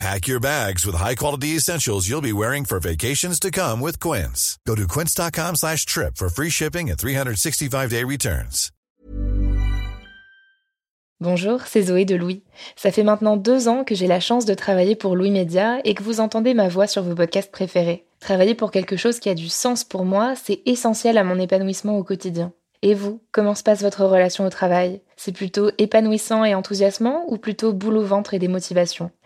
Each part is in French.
Pack your bags with high-quality essentials you'll be wearing for vacations to come with Quince. Go to quince.com slash trip for free shipping and 365-day returns. Bonjour, c'est Zoé de Louis. Ça fait maintenant deux ans que j'ai la chance de travailler pour Louis Média et que vous entendez ma voix sur vos podcasts préférés. Travailler pour quelque chose qui a du sens pour moi, c'est essentiel à mon épanouissement au quotidien. Et vous, comment se passe votre relation au travail? C'est plutôt épanouissant et enthousiasmant ou plutôt boulot ventre et démotivation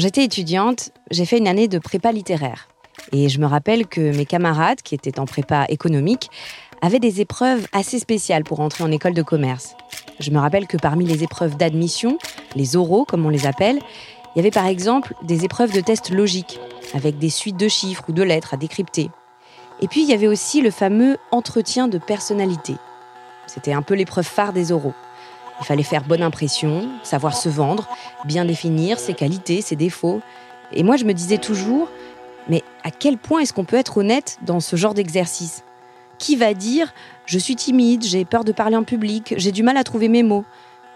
J'étais étudiante, j'ai fait une année de prépa littéraire. Et je me rappelle que mes camarades, qui étaient en prépa économique, avaient des épreuves assez spéciales pour entrer en école de commerce. Je me rappelle que parmi les épreuves d'admission, les oraux comme on les appelle, il y avait par exemple des épreuves de tests logiques, avec des suites de chiffres ou de lettres à décrypter. Et puis il y avait aussi le fameux entretien de personnalité. C'était un peu l'épreuve phare des oraux. Il fallait faire bonne impression, savoir se vendre, bien définir ses qualités, ses défauts. Et moi, je me disais toujours, mais à quel point est-ce qu'on peut être honnête dans ce genre d'exercice? Qui va dire je suis timide, j'ai peur de parler en public, j'ai du mal à trouver mes mots?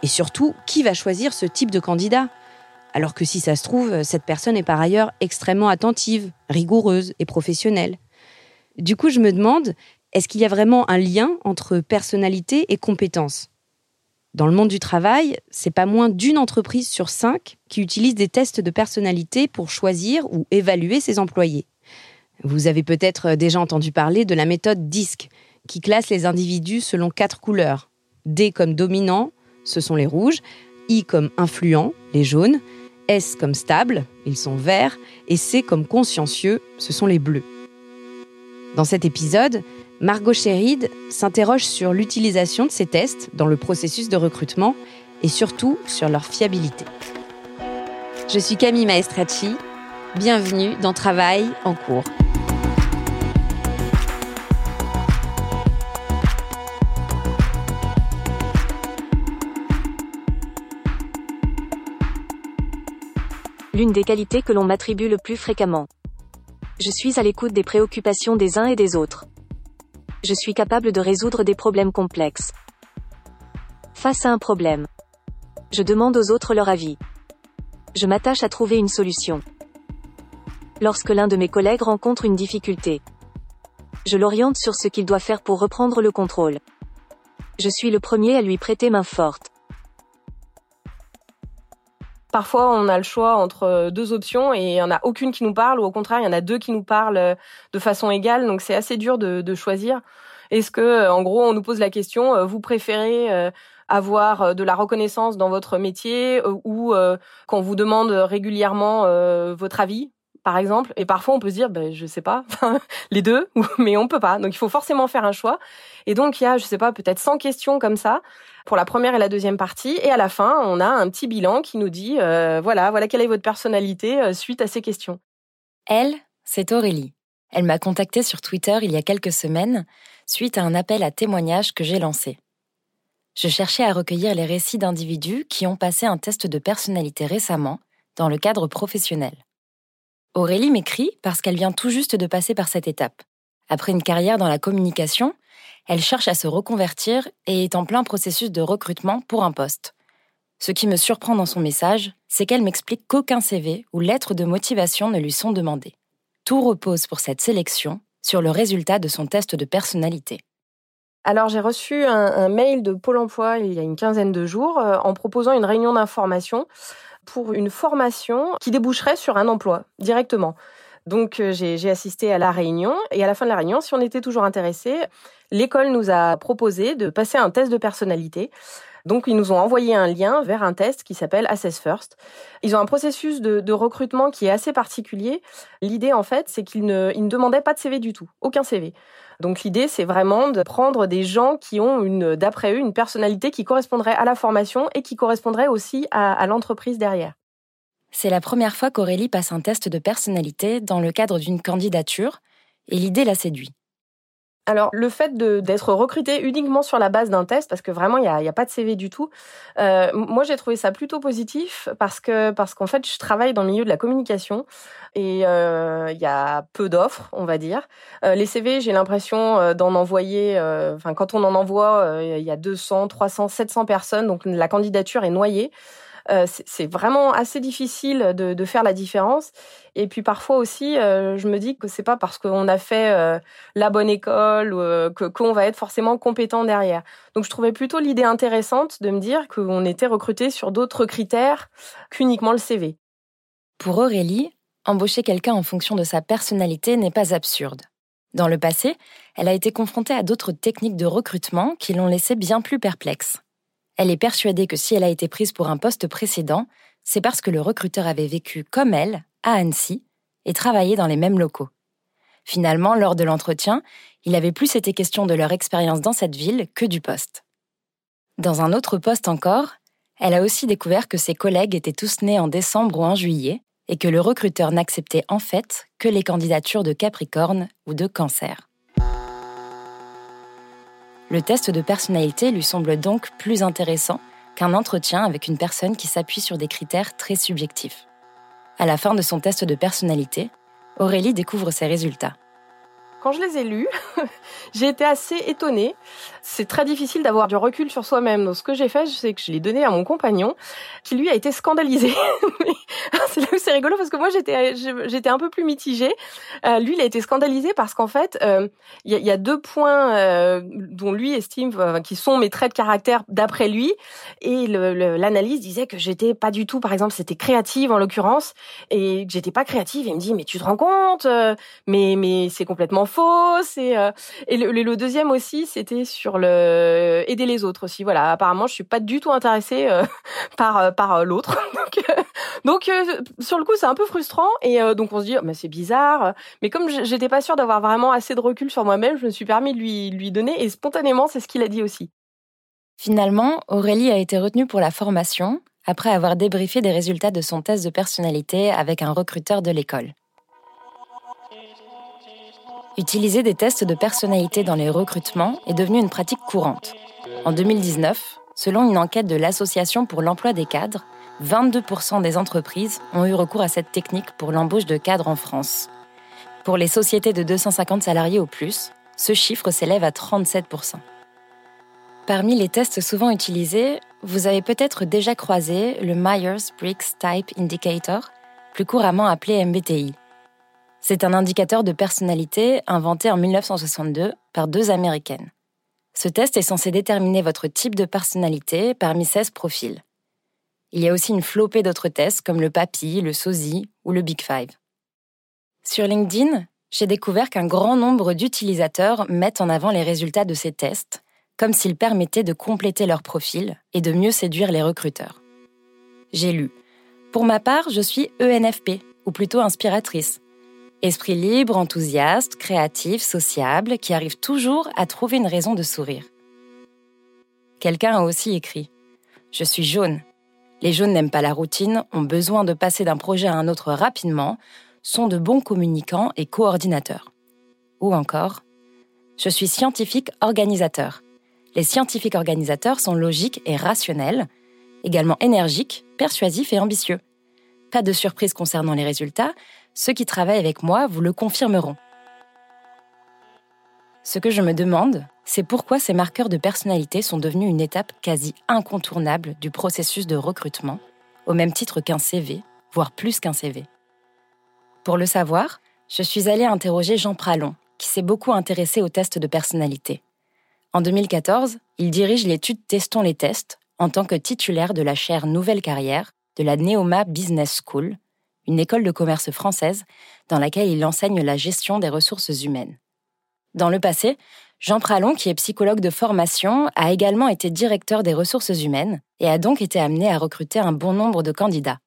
Et surtout, qui va choisir ce type de candidat? Alors que si ça se trouve, cette personne est par ailleurs extrêmement attentive, rigoureuse et professionnelle. Du coup, je me demande, est-ce qu'il y a vraiment un lien entre personnalité et compétence? Dans le monde du travail, c'est pas moins d'une entreprise sur cinq qui utilise des tests de personnalité pour choisir ou évaluer ses employés. Vous avez peut-être déjà entendu parler de la méthode DISC, qui classe les individus selon quatre couleurs. D comme dominant, ce sont les rouges, I comme influent, les jaunes, S comme stable, ils sont verts, et C comme consciencieux, ce sont les bleus. Dans cet épisode, Margot Sherrid s'interroge sur l'utilisation de ces tests dans le processus de recrutement et surtout sur leur fiabilité. Je suis Camille Maestracci, bienvenue dans Travail en cours. L'une des qualités que l'on m'attribue le plus fréquemment. Je suis à l'écoute des préoccupations des uns et des autres je suis capable de résoudre des problèmes complexes. Face à un problème, je demande aux autres leur avis. Je m'attache à trouver une solution. Lorsque l'un de mes collègues rencontre une difficulté, je l'oriente sur ce qu'il doit faire pour reprendre le contrôle. Je suis le premier à lui prêter main forte. Parfois, on a le choix entre deux options et il n'y en a aucune qui nous parle, ou au contraire, il y en a deux qui nous parlent euh, de façon égale. Donc, c'est assez dur de, de choisir. Est-ce que, euh, en gros, on nous pose la question, euh, vous préférez avoir de la reconnaissance dans votre métier ou qu'on vous demande régulièrement votre avis par exemple? Et parfois, on peut se dire, ben, je sais pas, les deux, mais on peut pas. Donc, il faut forcément faire un choix. Et donc, il y a, je sais pas, peut-être 100 questions comme ça pour la première et la deuxième partie. Et à la fin, on a un petit bilan qui nous dit, euh, voilà, voilà quelle est votre personnalité euh, suite à ces questions. Elle, c'est Aurélie. Elle m'a contactée sur Twitter il y a quelques semaines suite à un appel à témoignages que j'ai lancé. Je cherchais à recueillir les récits d'individus qui ont passé un test de personnalité récemment dans le cadre professionnel. Aurélie m'écrit parce qu'elle vient tout juste de passer par cette étape. Après une carrière dans la communication, elle cherche à se reconvertir et est en plein processus de recrutement pour un poste. Ce qui me surprend dans son message, c'est qu'elle m'explique qu'aucun CV ou lettre de motivation ne lui sont demandés. Tout repose pour cette sélection sur le résultat de son test de personnalité. Alors j'ai reçu un, mail de Pôle Emploi il y a une quinzaine de jours euh, en proposant une réunion d'information pour une formation qui déboucherait sur un emploi directement. Donc euh, j'ai assisté à la réunion et à la fin de la réunion, si on était toujours intéressé, l'école nous a proposé de passer un test de personnalité. Donc, ils nous ont envoyé un lien vers un test qui s'appelle Assess First. Ils ont un processus de, recrutement qui est assez particulier. L'idée, en fait, c'est qu'ils ne, demandaient pas de CV du tout, aucun CV. Donc l'idée, c'est vraiment de prendre des gens qui ont une, d'après eux, une personnalité qui correspondrait à la formation et qui correspondrait aussi à l'entreprise derrière. C'est la première fois qu'Aurélie passe un test de personnalité dans le cadre d'une candidature, et l'idée la séduit. Alors le fait d'être recruté uniquement sur la base d'un test, parce que vraiment il n'y a, pas de CV du tout, euh, moi j'ai trouvé ça plutôt positif parce que parce qu'en fait je travaille dans le milieu de la communication et euh, il y a peu d'offres, on va dire. Euh, les CV, j'ai l'impression d'en envoyer, enfin quand on en envoie, il y a 200, 300, 700 personnes, donc la candidature est noyée. Euh, c'est vraiment assez difficile de, faire la différence. Et puis parfois aussi, euh, je me dis que c'est pas parce qu'on a fait euh, la bonne école que qu'on va être forcément compétent derrière. Donc je trouvais plutôt l'idée intéressante de me dire qu'on était recruté sur d'autres critères qu'uniquement le CV. Pour Aurélie, embaucher quelqu'un en fonction de sa personnalité n'est pas absurde. Dans le passé, elle a été confrontée à d'autres techniques de recrutement qui l'ont laissée bien plus perplexe. Elle est persuadée que si elle a été prise pour un poste précédent, c'est parce que le recruteur avait vécu comme elle, à Annecy, et travaillé dans les mêmes locaux. Finalement, lors de l'entretien, il avait plus été question de leur expérience dans cette ville que du poste. Dans un autre poste encore, elle a aussi découvert que ses collègues étaient tous nés en décembre ou en juillet, et que le recruteur n'acceptait en fait que les candidatures de Capricorne ou de Cancer. Le test de personnalité lui semble donc plus intéressant qu'un entretien avec une personne qui s'appuie sur des critères très subjectifs. À la fin de son test de personnalité, Aurélie découvre ses résultats. Quand je les ai lus, j'ai été assez étonnée. C'est très difficile d'avoir du recul sur soi-même. Donc, ce que j'ai fait, c'est que je l'ai donné à mon compagnon, qui lui a été scandalisé. c'est là où c'est rigolo parce que moi, j'étais, un peu plus mitigée. Euh, lui, il a été scandalisé parce qu'en fait, euh, il y, a, deux points euh, dont lui estime qui sont mes traits de caractère d'après lui. Et l'analyse disait que j'étais pas du tout, par exemple, c'était créative en l'occurrence, et que j'étais pas créative. Il me dit, mais tu te rends compte Mais mais c'est complètement euh, et le, deuxième aussi, c'était sur le aider les autres aussi. Voilà, apparemment, je suis pas du tout intéressée euh, par euh, par l'autre. donc, donc sur le coup, c'est un peu frustrant et donc on se dit, oh, mais c'est bizarre. Mais comme j'étais pas sûre d'avoir vraiment assez de recul sur moi-même, je me suis permis de lui lui donner et spontanément, c'est ce qu'il a dit aussi. Finalement, Aurélie a été retenue pour la formation après avoir débriefé des résultats de son test de personnalité avec un recruteur de l'école. Utiliser des tests de personnalité dans les recrutements est devenu une pratique courante. En 2019, selon une enquête de l'Association pour l'emploi des cadres, 22% des entreprises ont eu recours à cette technique pour l'embauche de cadres en France. Pour les sociétés de 250 salariés ou plus, ce chiffre s'élève à 37%. Parmi les tests souvent utilisés, vous avez peut-être déjà croisé le Myers-Briggs Type Indicator, plus couramment appelé MBTI. C'est un indicateur de personnalité inventé en 1962 par deux Américaines. Ce test est censé déterminer votre type de personnalité parmi 16 profils. Il y a aussi une flopée d'autres tests comme le PAPI, le SOSI ou le Big Five. Sur LinkedIn, j'ai découvert qu'un grand nombre d'utilisateurs mettent en avant les résultats de ces tests, comme s'ils permettaient de compléter leur profil et de mieux séduire les recruteurs. J'ai lu Pour ma part, je suis ENFP, ou plutôt inspiratrice, Esprit libre, enthousiaste, créatif, sociable, qui arrive toujours à trouver une raison de sourire. Quelqu'un a aussi écrit ⁇ Je suis jaune. Les jaunes n'aiment pas la routine, ont besoin de passer d'un projet à un autre rapidement, sont de bons communicants et coordinateurs. Ou encore ⁇ Je suis scientifique organisateur. Les scientifiques organisateurs sont logiques et rationnels, également énergiques, persuasifs et ambitieux. Pas de surprise concernant les résultats, ceux qui travaillent avec moi vous le confirmeront. Ce que je me demande, c'est pourquoi ces marqueurs de personnalité sont devenus une étape quasi incontournable du processus de recrutement, au même titre qu'un CV, voire plus qu'un CV. Pour le savoir, je suis allée interroger Jean Pralon, qui s'est beaucoup intéressé aux tests de personnalité. En 2014, il dirige l'étude Testons les tests en tant que titulaire de la chaire Nouvelle Carrière de la Neoma Business School, une école de commerce française dans laquelle il enseigne la gestion des ressources humaines. Dans le passé, Jean Pralon, qui est psychologue de formation, a également été directeur des ressources humaines et a donc été amené à recruter un bon nombre de candidats.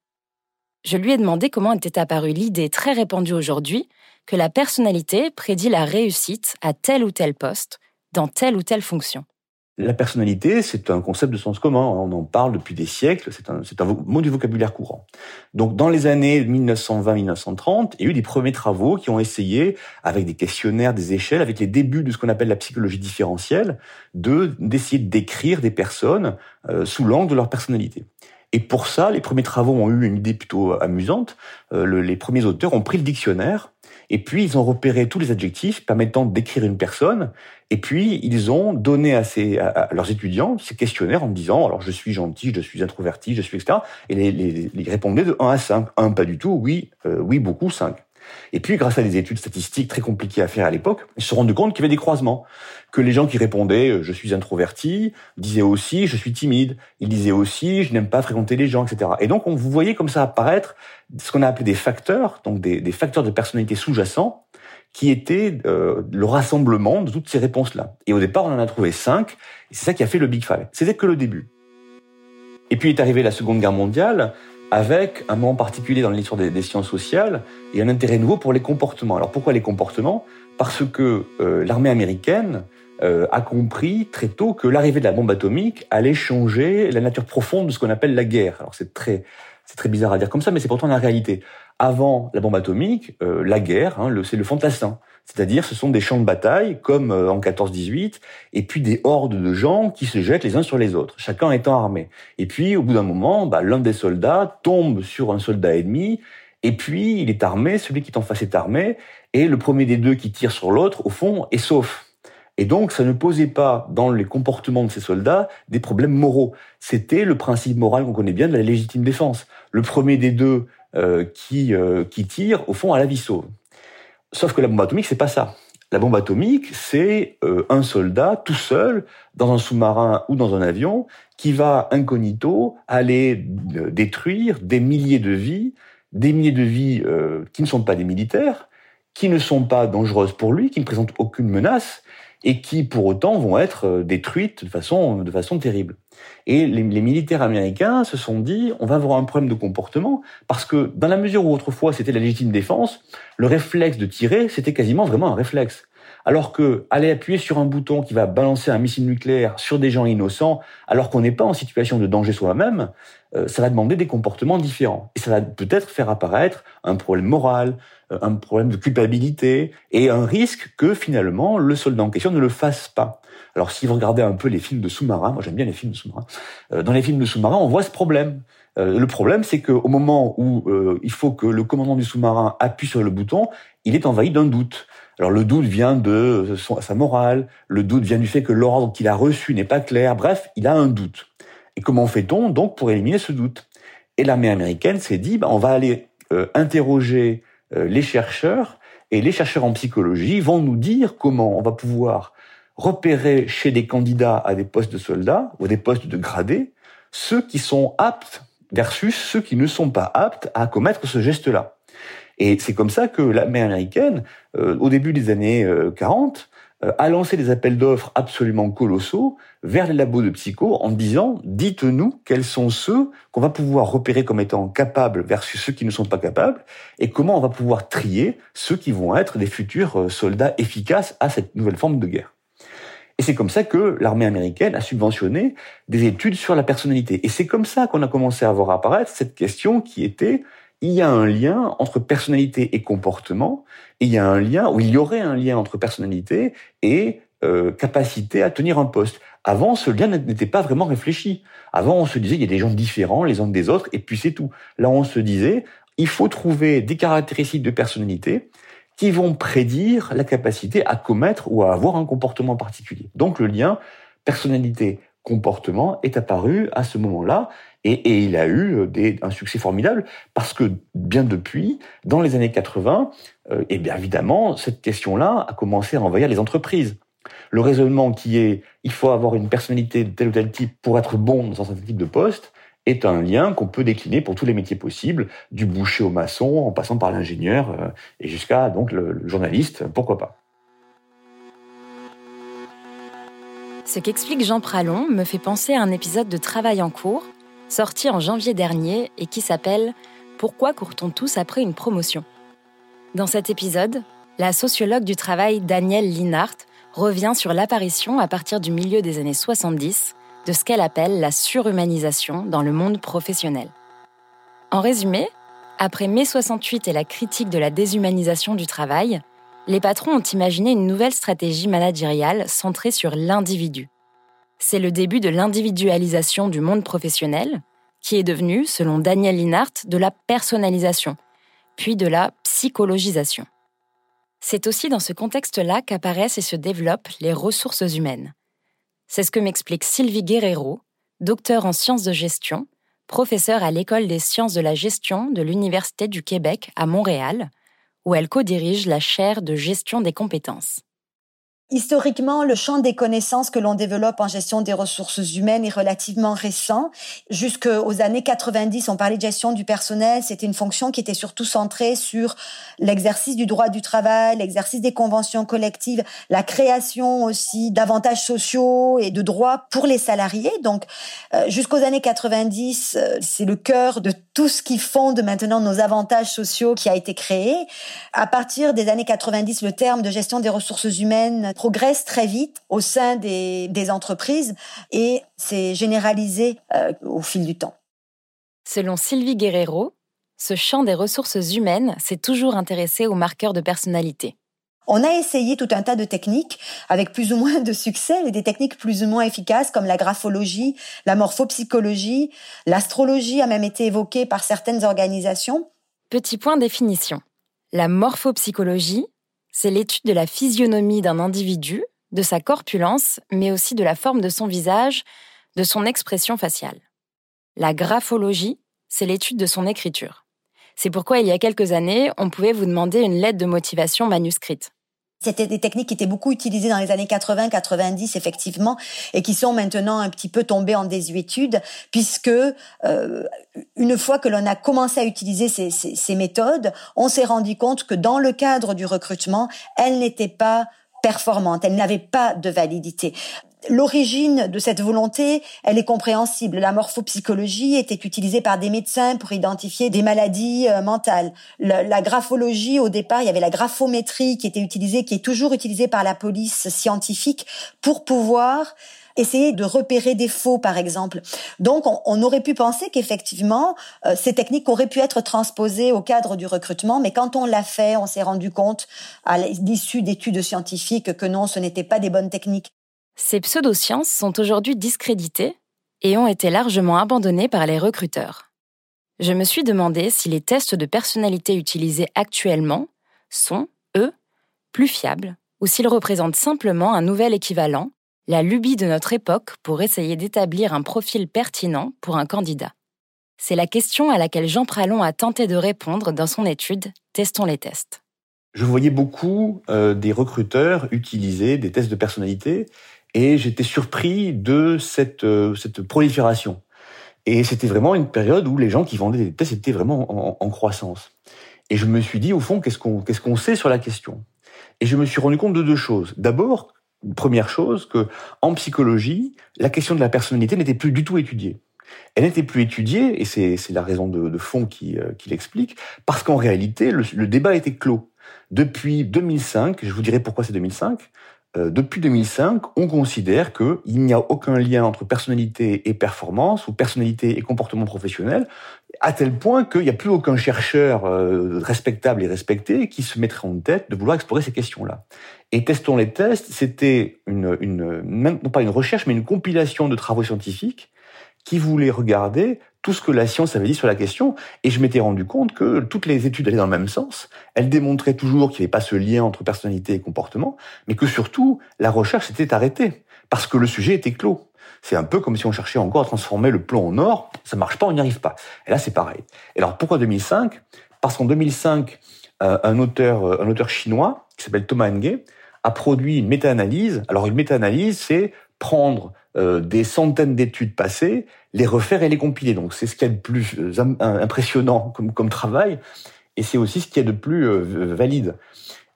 Je lui ai demandé comment était apparue l'idée très répandue aujourd'hui que la personnalité prédit la réussite à tel ou tel poste, dans telle ou telle fonction. La personnalité, c'est un concept de sens commun. On en parle depuis des siècles. C'est un, mot du vocabulaire courant. Donc, dans les années 1920-1930, il y a eu des premiers travaux qui ont essayé, avec des questionnaires, des échelles, avec les débuts de ce qu'on appelle la psychologie différentielle, de d'essayer de décrire des personnes euh, sous l'angle de leur personnalité. Et pour ça, les premiers travaux ont eu une idée plutôt amusante. Euh, le, les premiers auteurs ont pris le dictionnaire et puis, ils ont repéré tous les adjectifs permettant décrire une personne. Et puis, ils ont donné à, ces, à, leurs étudiants ces questionnaires en disant, alors, je suis gentil, je suis introverti, je suis, etc. Et les, les, les répondaient de 1 à 5. 1, pas du tout. Oui, euh, oui, beaucoup, 5. Et puis, grâce à des études statistiques très compliquées à faire à l'époque, ils se sont rendus compte qu'il y avait des croisements. Que les gens qui répondaient euh, « je suis introverti » disaient aussi « je suis timide ». Ils disaient aussi « je n'aime pas fréquenter les gens », etc. Et donc, on vous voyez comme ça apparaître ce qu'on a appelé des facteurs, donc des, des facteurs de personnalité sous-jacents, qui étaient euh, le rassemblement de toutes ces réponses-là. Et au départ, on en a trouvé cinq, et c'est ça qui a fait le Big Five. C'était que le début. Et puis est arrivée la Seconde Guerre mondiale, avec un moment particulier dans l'histoire des, des, sciences sociales et un intérêt nouveau pour les comportements. Alors pourquoi les comportements? Parce que euh, l'armée américaine euh, a compris très tôt que l'arrivée de la bombe atomique allait changer la nature profonde de ce qu'on appelle la guerre. Alors c'est très c'est très bizarre à dire comme ça, mais c'est pourtant la réalité. Avant la bombe atomique, euh, la guerre, hein, c'est le fantassin. C'est-à-dire, ce sont des champs de bataille, comme euh, en 14-18, et puis des hordes de gens qui se jettent les uns sur les autres, chacun étant armé. Et puis, au bout d'un moment, bah, l'un des soldats tombe sur un soldat ennemi, et puis il est armé, celui qui est en face est armé, et le premier des deux qui tire sur l'autre, au fond, est sauf. Et donc, ça ne posait pas dans les comportements de ces soldats des problèmes moraux. C'était le principe moral qu'on connaît bien de la légitime défense. Le premier des deux euh, qui, euh, qui tire, au fond, à la vie sauve. Sauf que la bombe atomique, c'est pas ça. La bombe atomique, c'est euh, un soldat tout seul dans un sous-marin ou dans un avion qui va incognito aller euh, détruire des milliers de vies, des milliers de vies euh, qui ne sont pas des militaires, qui ne sont pas dangereuses pour lui, qui ne présentent aucune menace, et qui pour autant vont être euh, détruites de façon, de façon terrible. Et les, militaires américains se sont dit, on va avoir un problème de comportement, parce que dans la mesure où autrefois c'était la légitime défense, le réflexe de tirer, c'était quasiment vraiment un réflexe. Alors que aller appuyer sur un bouton qui va balancer un missile nucléaire sur des gens innocents, alors qu'on n'est pas en situation de danger soi-même, euh, ça va demander des comportements différents. Et ça va peut-être faire apparaître un problème moral, euh, un problème de culpabilité et un risque que finalement le soldat en question ne le fasse pas. Alors si vous regardez un peu les films de sous-marins, moi j'aime bien les films de sous-marins, euh, dans les films de sous-marins on voit ce problème. le problème c'est qu'au moment où il faut que le commandant du sous-marin appuie sur le bouton, il est envahi d'un doute. Alors le doute vient de sa morale, le doute vient du fait que l'ordre qu'il a reçu n'est pas clair, bref, il a un doute. Et comment fait-on donc pour éliminer ce doute? Et l'armée américaine s'est dit, bah, on va aller euh, interroger euh, les chercheurs, et les chercheurs en psychologie vont nous dire comment on va pouvoir repérer chez des candidats à des postes de soldats ou des postes de gradés ceux qui sont aptes versus ceux qui ne sont pas aptes à commettre ce geste-là. Et c'est comme ça que l'armée américaine, euh, au début des années 40, euh, euh, a lancé des appels d'offres absolument colossaux vers les labos de psycho en disant dites-nous quels sont ceux qu'on va pouvoir repérer comme étant capables versus ceux qui ne sont pas capables et comment on va pouvoir trier ceux qui vont être des futurs soldats efficaces à cette nouvelle forme de guerre. Et c'est comme ça que l'armée américaine a subventionné des études sur la personnalité. Et c'est comme ça qu'on a commencé à voir apparaître cette question qui était il y a un lien entre personnalité et comportement, et il y a un lien, ou il y aurait un lien entre personnalité et euh, capacité à tenir un poste. Avant, ce lien n'était pas vraiment réfléchi. Avant, on se disait, il y a des gens différents les uns des autres, et puis c'est tout. Là, on se disait, il faut trouver des caractéristiques de personnalité qui vont prédire la capacité à commettre ou à avoir un comportement particulier. Donc le lien personnalité-comportement est apparu à ce moment-là et, il a eu des, un succès formidable parce que bien depuis, dans les années 80, euh, et bien évidemment, cette question-là a commencé à envahir les entreprises. Le raisonnement qui est il faut avoir une personnalité de tel ou tel type pour être bon dans un certain type de poste est un lien qu'on peut décliner pour tous les métiers possibles, du boucher au maçon, en passant par l'ingénieur euh, et jusqu'à donc le, journaliste, pourquoi pas. Ce qu'explique Jean Pralon me fait penser à un épisode de Travail en cours, sorti en janvier dernier et qui s'appelle Pourquoi court-on tous après une promotion? Dans cet épisode, la sociologue du travail Danielle Linhart revient sur l'apparition à partir du milieu des années 70 de ce qu'elle appelle la surhumanisation dans le monde professionnel. En résumé, après mai 68 et la critique de la déshumanisation du travail, les patrons ont imaginé une nouvelle stratégie managériale centrée sur l'individu. C'est le début de l'individualisation du monde professionnel, qui est devenu, selon Daniel Linhart, de la personnalisation, puis de la psychologisation. C'est aussi dans ce contexte-là qu'apparaissent et se développent les ressources humaines. C'est ce que m'explique Sylvie Guerrero, docteur en sciences de gestion, professeure à l'École des sciences de la gestion de l'Université du Québec à Montréal, où elle co-dirige la chaire de gestion des compétences. Historiquement, le champ des connaissances que l'on développe en gestion des ressources humaines est relativement récent. Jusqu'aux années 90, on parlait de gestion du personnel. C'était une fonction qui était surtout centrée sur l'exercice du droit du travail, l'exercice des conventions collectives, la création aussi d'avantages sociaux et de droits pour les salariés. Donc, euh, jusqu'aux années 90, euh, c'est le cœur de tout ce qui fonde maintenant nos avantages sociaux qui a été créé. À partir des années 90, le terme de gestion des ressources humaines progresse très vite au sein des, entreprises et s'est généralisé euh, au fil du temps. Selon Sylvie Guerrero, ce champ des ressources humaines s'est toujours intéressé aux marqueurs de personnalité. On a essayé tout un tas de techniques avec plus ou moins de succès, et des techniques plus ou moins efficaces comme la graphologie, la morphopsychologie, l'astrologie a même été évoquée par certaines organisations. Petit point définition. La morphopsychologie, c'est l'étude de la physionomie d'un individu, de sa corpulence, mais aussi de la forme de son visage, de son expression faciale. La graphologie, c'est l'étude de son écriture. C'est pourquoi il y a quelques années, on pouvait vous demander une lettre de motivation manuscrite. C'était des techniques qui étaient beaucoup utilisées dans les années 80-90 effectivement et qui sont maintenant un petit peu tombées en désuétude puisque euh, une fois que l'on a commencé à utiliser ces, ces, ces méthodes, on s'est rendu compte que dans le cadre du recrutement, elles n'étaient pas performantes, elles n'avaient pas de validité l'origine de cette volonté, elle est compréhensible. La morphopsychologie était utilisée par des médecins pour identifier des maladies euh, mentales. la graphologie, au départ, il y avait la graphométrie qui était utilisée, qui est toujours utilisée par la police scientifique pour pouvoir essayer de repérer des faux, par exemple. Donc, on, aurait pu penser qu'effectivement, euh, ces techniques auraient pu être transposées au cadre du recrutement, mais quand on l'a fait, on s'est rendu compte, à l'issue d'études scientifiques, que non, ce n'était pas des bonnes techniques. Ces pseudosciences sont aujourd'hui discréditées et ont été largement abandonnées par les recruteurs. Je me suis demandé si les tests de personnalité utilisés actuellement sont, eux, plus fiables ou s'ils représentent simplement un nouvel équivalent, la lubie de notre époque pour essayer d'établir un profil pertinent pour un candidat. C'est la question à laquelle Jean Pralon a tenté de répondre dans son étude Testons les tests. Je voyais beaucoup euh, des recruteurs utiliser des tests de personnalité et j'étais surpris de cette, euh, cette prolifération. Et c'était vraiment une période où les gens qui vendaient des tests étaient vraiment en, croissance. Et je me suis dit, au fond, qu'est-ce qu'on sait sur la question? Et je me suis rendu compte de deux choses. D'abord, première chose, que en psychologie, la question de la personnalité n'était plus du tout étudiée. Elle n'était plus étudiée, et c'est la raison de, fond qui, euh, qui l'explique, parce qu'en réalité, le, le débat était clos. Depuis 2005, je vous dirai pourquoi c'est 2005, euh, depuis 2005, on considère qu'il n'y a aucun lien entre personnalité et performance ou personnalité et comportement professionnel, à tel point qu'il n'y a plus aucun chercheur euh, respectable et respecté qui se mettrait en tête de vouloir explorer ces questions-là. Et Testons les tests, c'était une, une, non pas une recherche, mais une compilation de travaux scientifiques qui voulait regarder tout ce que la science avait dit sur la question, et je m'étais rendu compte que toutes les études allaient dans le même sens. Elles démontraient toujours qu'il n'y avait pas ce lien entre personnalité et comportement, mais que surtout, la recherche s'était arrêtée, parce que le sujet était clos. C'est un peu comme si on cherchait encore à transformer le plomb en or, ça marche pas, on n'y arrive pas. Et là, c'est pareil. Et alors, pourquoi 2005 Parce qu'en 2005, euh, un auteur, euh, un auteur chinois, qui s'appelle Thomas Nge, a produit une méta-analyse. Alors, une méta-analyse, c'est prendre euh, des centaines d'études passées, les refaire et les compiler. Donc c'est ce qui est de plus impressionnant comme, comme travail, et c'est aussi ce qui est de plus valide.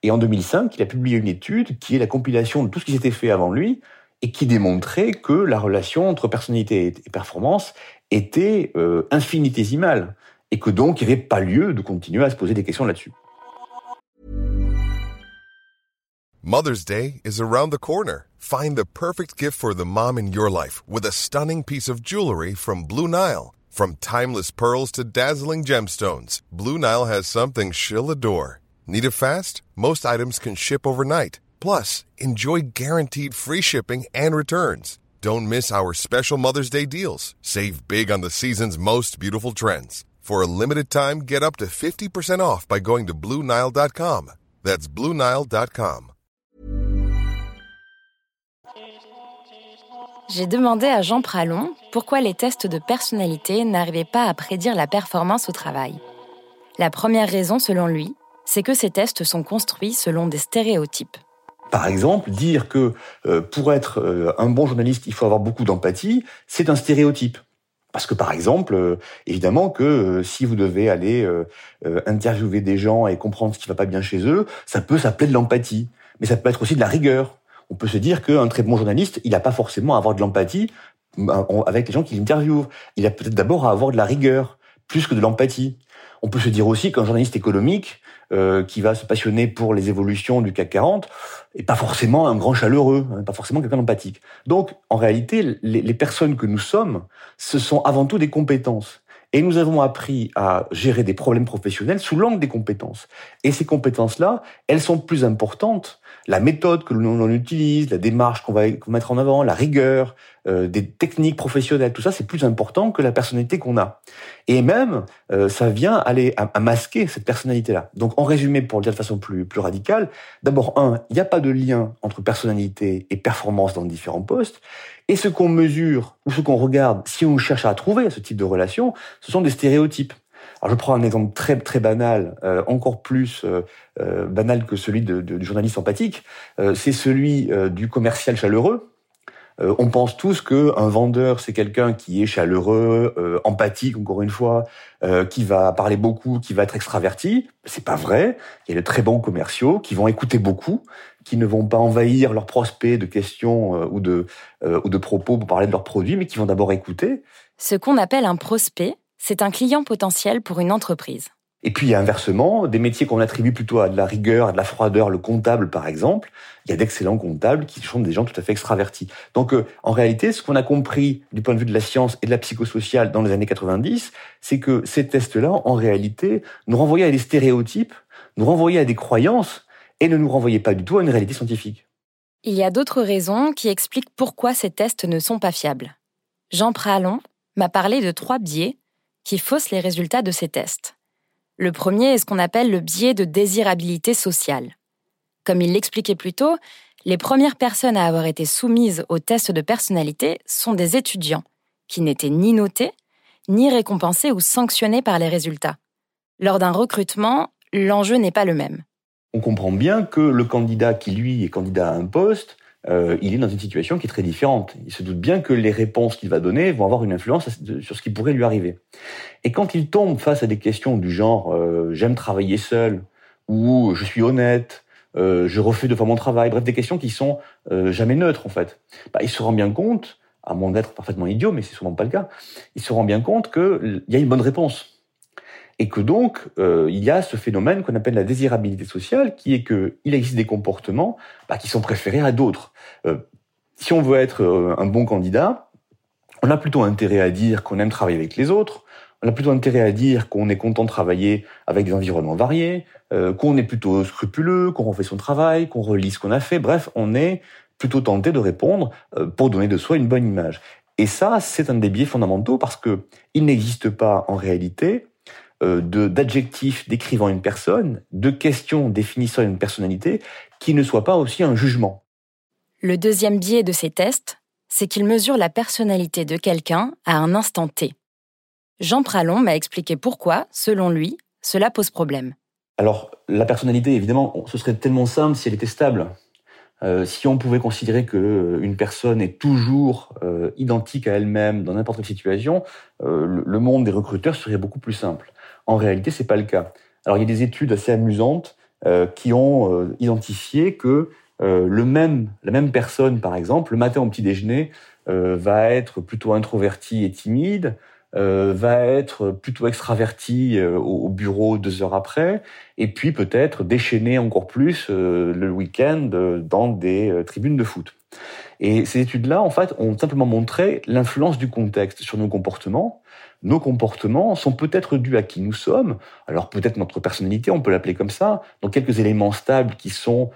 Et en 2005, il a publié une étude qui est la compilation de tout ce qui s'était fait avant lui, et qui démontrait que la relation entre personnalité et performance était infinitésimale, et que donc il n'y avait pas lieu de continuer à se poser des questions là-dessus. Mother's Day is around the corner. Find the perfect gift for the mom in your life with a stunning piece of jewelry from Blue Nile. From timeless pearls to dazzling gemstones, Blue Nile has something she'll adore. Need it fast? Most items can ship overnight. Plus, enjoy guaranteed free shipping and returns. Don't miss our special Mother's Day deals. Save big on the season's most beautiful trends. For a limited time, get up to 50% off by going to BlueNile.com. That's BlueNile.com. J'ai demandé à Jean Pralon pourquoi les tests de personnalité n'arrivaient pas à prédire la performance au travail. La première raison, selon lui, c'est que ces tests sont construits selon des stéréotypes. Par exemple, dire que euh, pour être euh, un bon journaliste, il faut avoir beaucoup d'empathie, c'est un stéréotype. Parce que par exemple, euh, évidemment que si vous devez aller interviewer des gens et comprendre ce qui va pas bien chez eux, ça peut s'appeler de l'empathie, mais ça peut être aussi de la rigueur on peut se dire qu'un très bon journaliste, il n'a pas forcément à avoir de l'empathie euh, avec les gens qu'il interviewe. Il a peut-être d'abord à avoir de la rigueur, plus que de l'empathie. On peut se dire aussi qu'un journaliste économique euh, qui va se passionner pour les évolutions du CAC 40 est pas forcément un grand chaleureux, hein, pas forcément quelqu'un d'empathique. Donc, en réalité, les, les personnes que nous sommes, ce sont avant tout des compétences. Et nous avons appris à gérer des problèmes professionnels sous l'angle des compétences. Et ces compétences-là, elles sont plus importantes la méthode que l'on utilise, la démarche qu'on va mettre en avant, la rigueur, euh, des techniques professionnelles, tout ça, c'est plus important que la personnalité qu'on a. Et même, euh, ça vient aller à, masquer cette personnalité-là. Donc, en résumé, pour le dire de façon plus, plus radicale, d'abord, un, il n'y a pas de lien entre personnalité et performance dans différents postes. Et ce qu'on mesure ou ce qu'on regarde, si on cherche à trouver ce type de relation, ce sont des stéréotypes. Alors je prends un exemple très très banal, euh, encore plus euh, euh, banal que celui de, du journaliste empathique. c'est celui du commercial chaleureux. on pense tous que un vendeur c'est quelqu'un qui est chaleureux, empathique encore une fois, qui va parler beaucoup, qui va être extraverti. C'est pas vrai. Il y a de très bons commerciaux qui vont écouter beaucoup, qui ne vont pas envahir leurs prospects de questions ou de ou de propos pour parler de leurs produits, mais qui vont d'abord écouter. Ce qu'on appelle un prospect, c'est un client potentiel pour une entreprise. Et puis inversement, des métiers qu'on attribue plutôt à de la rigueur, à de la froideur, le comptable par exemple, il y a d'excellents comptables qui sont des gens tout à fait extravertis. Donc euh, en réalité, ce qu'on a compris du point de vue de la science et de la psychosociale dans les années 90, c'est que ces tests-là, en réalité, nous renvoyaient à des stéréotypes, nous renvoyaient à des croyances et ne nous renvoyaient pas du tout à une réalité scientifique. Il y a d'autres raisons qui expliquent pourquoi ces tests ne sont pas fiables. Jean Pralon m'a parlé de trois biais qui fausse les résultats de ces tests. Le premier est ce qu'on appelle le biais de désirabilité sociale. Comme il l'expliquait plus tôt, les premières personnes à avoir été soumises aux tests de personnalité sont des étudiants, qui n'étaient ni notés, ni récompensés ou sanctionnés par les résultats. Lors d'un recrutement, l'enjeu n'est pas le même. On comprend bien que le candidat qui, lui, est candidat à un poste, euh, il est dans une situation qui est très différente. Il se doute bien que les réponses qu'il va donner vont avoir une influence sur ce qui pourrait lui arriver. Et quand il tombe face à des questions du genre euh, j'aime travailler seul ou je suis honnête, euh, je refuse de faire mon travail, bref des questions qui sont jamais neutres en fait, bah, il se rend bien compte, à moins d'être parfaitement idiot, mais c'est souvent pas le cas, il se rend bien compte qu'il y a une bonne réponse et que donc euh, il y a ce phénomène qu'on appelle la désirabilité sociale, qui est que il existe des comportements bah, qui sont préférés à d'autres. Euh, si on veut être euh, un bon candidat, on a plutôt intérêt à dire qu'on aime travailler avec les autres, on a plutôt intérêt à dire qu'on est content de travailler avec des environnements variés, qu'on est plutôt scrupuleux, qu'on refait son travail, qu'on relit ce qu'on a fait. Bref, on est plutôt tenté de répondre pour donner de soi une bonne image. Et ça, c'est un des biais fondamentaux parce que il n'existe pas en réalité d'adjectifs décrivant une personne, de questions définissant une personnalité qui ne soient pas aussi un jugement. Le deuxième biais de ces tests, c'est qu'ils mesurent la personnalité de quelqu'un à un instant T. Jean Pralon m'a expliqué pourquoi, selon lui, cela pose problème. Alors, la personnalité, évidemment, ce serait tellement simple si elle était stable. Euh, si on pouvait considérer que euh, une personne est toujours euh, identique à elle-même dans n'importe quelle situation, le, monde des recruteurs serait beaucoup plus simple. En réalité, c'est pas le cas. Alors, il y a des études assez amusantes qui ont identifié que le même, la même personne, par exemple, le matin au petit déjeuner, va être plutôt introvertie et timide, euh, va être plutôt extraverti euh, au bureau deux heures après, et puis peut-être déchaîner encore plus euh, le week-end dans des tribunes de foot. Et ces études-là, en fait, ont simplement montré l'influence du contexte sur nos comportements. Nos comportements sont peut-être dus à qui nous sommes, alors peut-être notre personnalité, on peut l'appeler comme ça, donc quelques éléments stables qui sont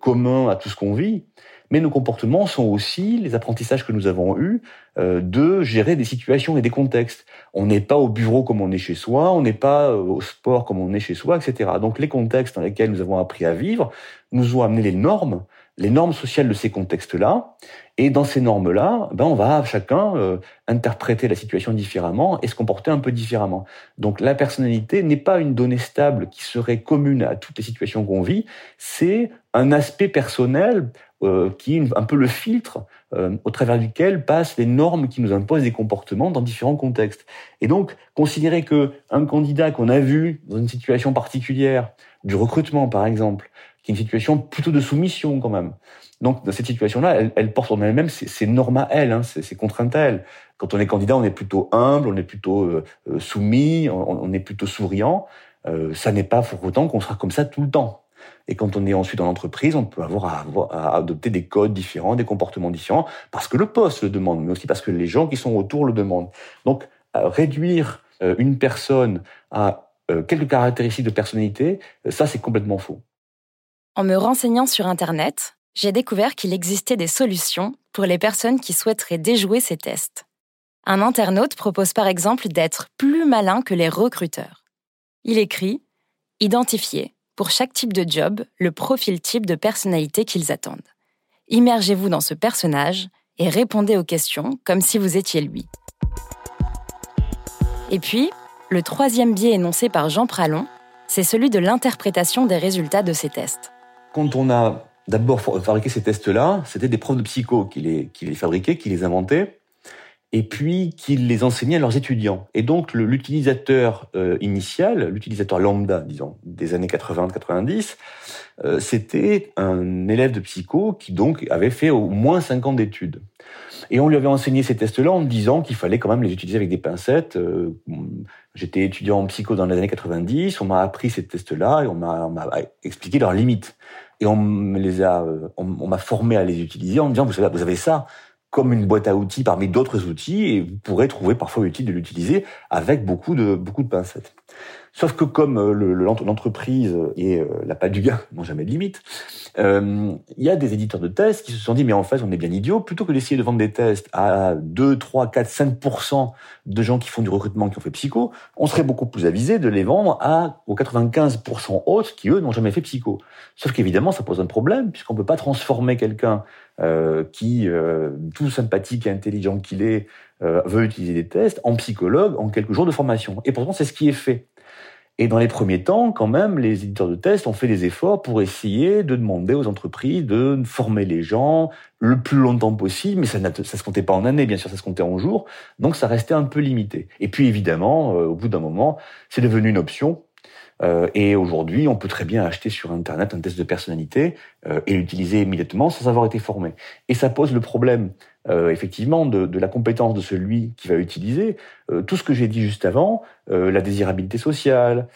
communs à tout ce qu'on vit, mais nos comportements sont aussi les apprentissages que nous avons eus euh, de gérer des situations et des contextes. On n'est pas au bureau comme on est chez soi, on n'est pas euh, au sport comme on est chez soi, etc. Donc les contextes dans lesquels nous avons appris à vivre nous ont amené les normes, les normes sociales de ces contextes-là. Et dans ces normes-là, ben on va chacun euh, interpréter la situation différemment et se comporter un peu différemment. Donc la personnalité n'est pas une donnée stable qui serait commune à toutes les situations qu'on vit, c'est un aspect personnel euh, qui est un peu le filtre euh, au travers duquel passent les normes qui nous imposent des comportements dans différents contextes. Et donc, considérer que un candidat qu'on a vu dans une situation particulière, du recrutement par exemple, une situation plutôt de soumission quand même. Donc, dans cette situation-là, elle, porte en elle-même ses, normes à elle, hein, ses, contraintes à elle. Quand on est candidat, on est plutôt humble, on est plutôt euh, soumis, on, est plutôt souriant. ça n'est pas pour autant qu'on sera comme ça tout le temps. Et quand on est ensuite dans l'entreprise, on peut avoir à, adopter des codes différents, des comportements différents, parce que le poste le demande, mais aussi parce que les gens qui sont autour le demandent. Donc, réduire euh, une personne à euh, quelques caractéristiques de personnalité, euh, ça c'est complètement faux. En me renseignant sur Internet, j'ai découvert qu'il existait des solutions pour les personnes qui souhaiteraient déjouer ces tests. Un internaute propose par exemple d'être plus malin que les recruteurs. Il écrit Identifier, pour chaque type de job le profil type de personnalité qu'ils attendent. Immergez-vous dans ce personnage et répondez aux questions comme si vous étiez lui. Et puis, le troisième biais énoncé par Jean Pralon, c'est celui de l'interprétation des résultats de ces tests. Quand on a d'abord fabriqué ces tests-là, c'était des profs de psycho qui les, qui fabriquaient, qui les inventaient et puis qu'ils les enseignaient à leurs étudiants. Et donc l'utilisateur euh, initial, l'utilisateur lambda, disons, des années 80-90, euh, c'était un élève de psycho qui donc avait fait au moins 5 ans d'études. Et on lui avait enseigné ces tests-là en disant qu'il fallait quand même les utiliser avec des pincettes. Euh, j'étais étudiant en psycho dans les années 90, on m'a appris ces tests-là et on m'a expliqué leurs limites. Et on me les a, on, m'a formé à les utiliser en me disant vous savez, vous avez ça, comme une boîte à outils parmi d'autres outils et vous pourrez trouver parfois utile de l'utiliser avec beaucoup de beaucoup de pincettes. Sauf que comme euh, l'entreprise et euh, la patte du gars n'ont jamais de limite, euh, il y a des éditeurs de tests qui se sont dit mais en fait on est bien idiot, plutôt que d'essayer de vendre des tests à 2, 3, 4, 5% de gens qui font du recrutement qui ont fait psycho, on serait beaucoup plus avisé de les vendre à aux 95% autres qui eux n'ont jamais fait psycho. Sauf qu'évidemment ça pose un problème puisqu'on peut pas transformer quelqu'un qui, tout sympathique et intelligent qu'il est, euh, veut utiliser des tests en psychologue en quelques jours de formation. Et pourtant, c'est ce qui est fait. Et dans les premiers temps, quand même, les éditeurs de tests ont fait des efforts pour essayer de demander aux entreprises de former les gens le plus longtemps possible, mais ça ne se comptait pas en années, bien sûr, ça se comptait en jours, donc ça restait un peu limité. Et puis évidemment, au bout d'un moment, c'est devenu une option euh, et aujourd'hui, on peut très bien acheter sur Internet un test de personnalité euh, et l'utiliser immédiatement sans avoir été formé. Et ça pose le problème, euh, effectivement, de, de, la compétence de celui qui va utiliser. tout ce que j'ai dit juste avant, la désirabilité sociale,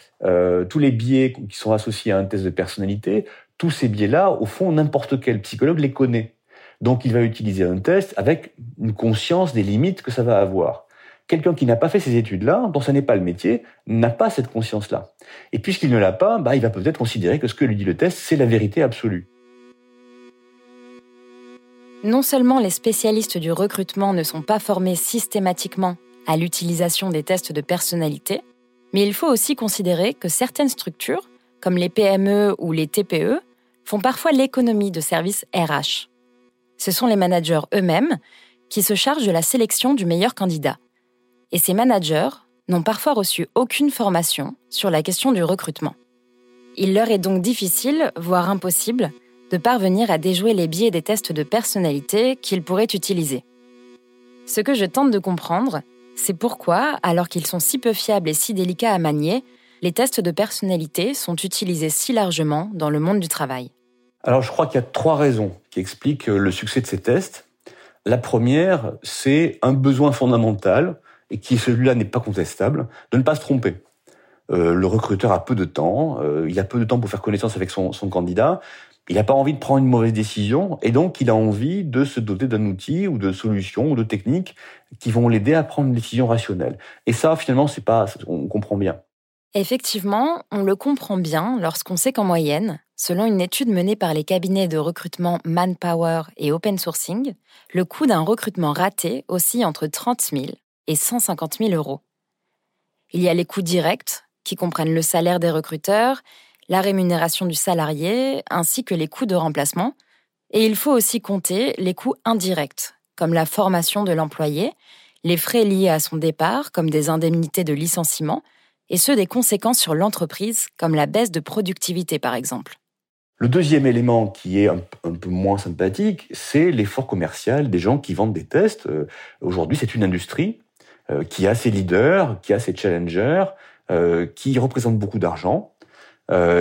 tous les biais qui sont associés à un test de personnalité, tous ces biais-là, au fond, n'importe quel psychologue les connaît. Donc, il va utiliser un test avec une conscience des limites que ça va avoir. Quelqu'un qui n'a pas fait ces études-là, dont ce n'est pas le métier, n'a pas cette conscience-là. Et puisqu'il ne l'a pas, bah, il va peut-être considérer que ce que lui dit le test, c'est la vérité absolue. Non seulement les spécialistes du recrutement ne sont pas formés systématiquement à l'utilisation des tests de personnalité, mais il faut aussi considérer que certaines structures, comme les PME ou les TPE, font parfois l'économie de services RH. Ce sont les managers eux-mêmes qui se chargent de la sélection du meilleur candidat. Et ces managers n'ont parfois reçu aucune formation sur la question du recrutement. Il leur est donc difficile, voire impossible, de parvenir à déjouer les biais des tests de personnalité qu'ils pourraient utiliser. Ce que je tente de comprendre, c'est pourquoi, alors qu'ils sont si peu fiables et si délicats à manier, les tests de personnalité sont utilisés si largement dans le monde du travail. Alors je crois qu'il y a trois raisons qui expliquent le succès de ces tests. La première, c'est un besoin fondamental, et qui celui-là n'est pas contestable, de ne pas se tromper. Euh, le recruteur a peu de temps, euh, il a peu de temps pour faire connaissance avec son, son candidat, il n'a pas envie de prendre une mauvaise décision, et donc il a envie de se doter d'un outil ou de solutions ou de techniques qui vont l'aider à prendre une décision rationnelle. Et ça, finalement, c'est pas, on comprend bien. Effectivement, on le comprend bien lorsqu'on sait qu'en moyenne, selon une étude menée par les cabinets de recrutement Manpower et Open Sourcing, le coût d'un recrutement raté oscille entre 30 000 et 150 000 euros. Il y a les coûts directs, qui comprennent le salaire des recruteurs, la rémunération du salarié, ainsi que les coûts de remplacement, et il faut aussi compter les coûts indirects, comme la formation de l'employé, les frais liés à son départ, comme des indemnités de licenciement, et ceux des conséquences sur l'entreprise, comme la baisse de productivité par exemple. Le deuxième élément qui est un, peu moins sympathique, c'est l'effort commercial des gens qui vendent des tests. Euh, aujourd'hui, c'est une industrie qui a ses leaders, qui a ses challengers, euh, qui représente beaucoup d'argent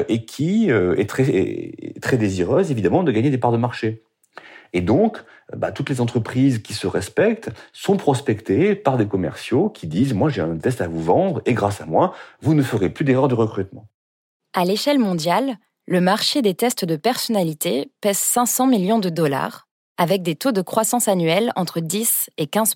et qui est très, très désireuse, évidemment, de gagner des parts de marché. Et donc, bah, toutes les entreprises qui se respectent sont prospectées par des commerciaux qui disent, moi j'ai un test à vous vendre et grâce à moi, vous ne ferez plus d'erreurs de recrutement. À l'échelle mondiale, le marché des tests de personnalité pèse 500 millions de dollars, avec des taux de croissance annuels entre 10 et 15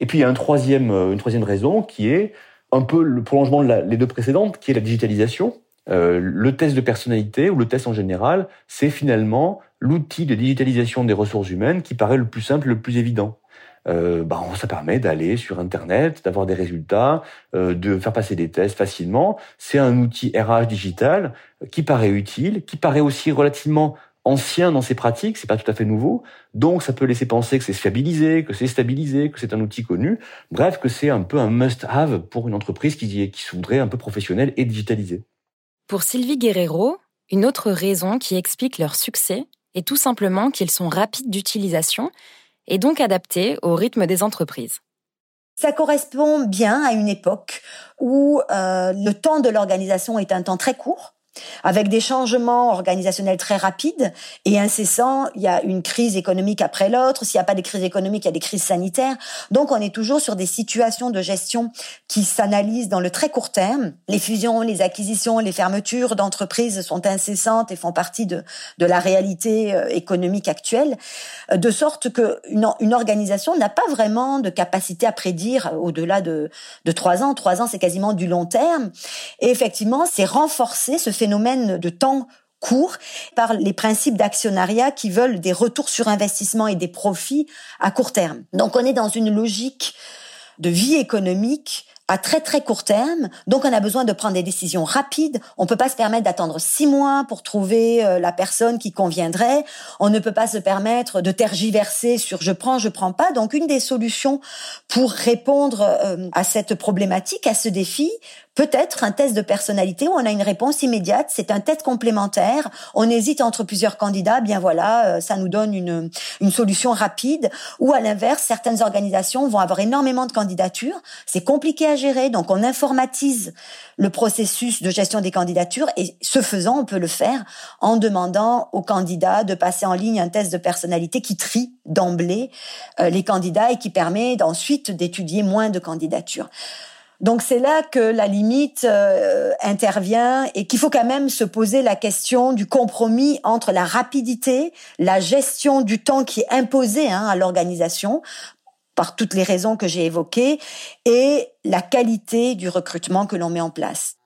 Et puis il y a un troisième, euh, une troisième raison qui est un peu le prolongement de les deux précédentes, qui est la digitalisation. Euh, le test de personnalité ou le test en général, c'est finalement l'outil de digitalisation des ressources humaines qui paraît le plus simple, le plus évident. Euh, bah, ça permet d'aller sur Internet, d'avoir des résultats, euh, de faire passer des tests facilement. C'est un outil RH digital qui paraît utile, qui paraît aussi relativement ancien dans ses pratiques, c'est pas tout à fait nouveau, donc ça peut laisser penser que c'est fiabilisé, que c'est stabilisé, que c'est un outil connu, bref, que c'est un peu un must-have pour une entreprise qui, qui se voudrait un peu professionnelle et digitalisée. Pour Sylvie Guerrero, une autre raison qui explique leur succès est tout simplement qu'ils sont rapides d'utilisation et donc adaptés au rythme des entreprises. Ça correspond bien à une époque où euh, le temps de l'organisation est un temps très court avec des changements organisationnels très rapides et incessants. Il y a une crise économique après l'autre. S'il n'y a pas de crise économique, il y a des crises sanitaires. Donc, on est toujours sur des situations de gestion qui s'analysent dans le très court terme. Les fusions, les acquisitions, les fermetures d'entreprises sont incessantes et font partie de, la réalité euh, économique actuelle, euh, de sorte que une, organisation n'a pas vraiment de capacité à prédire au-delà de, trois ans. Trois ans, c'est quasiment du long terme. Et effectivement, c'est renforcer ce phénomène de temps court par les principes d'actionnariat qui veulent des retours sur investissement et des profits à court terme. Donc on est dans une logique de vie économique à très très court terme. Donc on a besoin de prendre des décisions rapides. On peut pas se permettre d'attendre six mois pour trouver euh, la personne qui conviendrait. On ne peut pas se permettre de tergiverser sur je prends, je prends pas. Donc une des solutions pour répondre euh, à cette problématique, à ce défi, Peut-être un test de personnalité où on a une réponse immédiate, c'est un test complémentaire. On hésite entre plusieurs candidats, bien voilà, euh, ça nous donne une, une solution rapide. Ou à l'inverse, certaines organisations vont avoir énormément de candidatures, c'est compliqué à gérer, donc on informatise le processus de gestion des candidatures et ce faisant, on peut le faire en demandant aux candidats de passer en ligne un test de personnalité qui trie d'emblée euh, les candidats et qui permet ensuite d'étudier moins de candidatures. Donc c'est là que la limite euh, intervient et qu'il faut quand même se poser la question du compromis entre la rapidité, la gestion du temps qui est imposée hein, à l'organisation par toutes les raisons que j'ai évoquées et la qualité du recrutement que l'on met en place.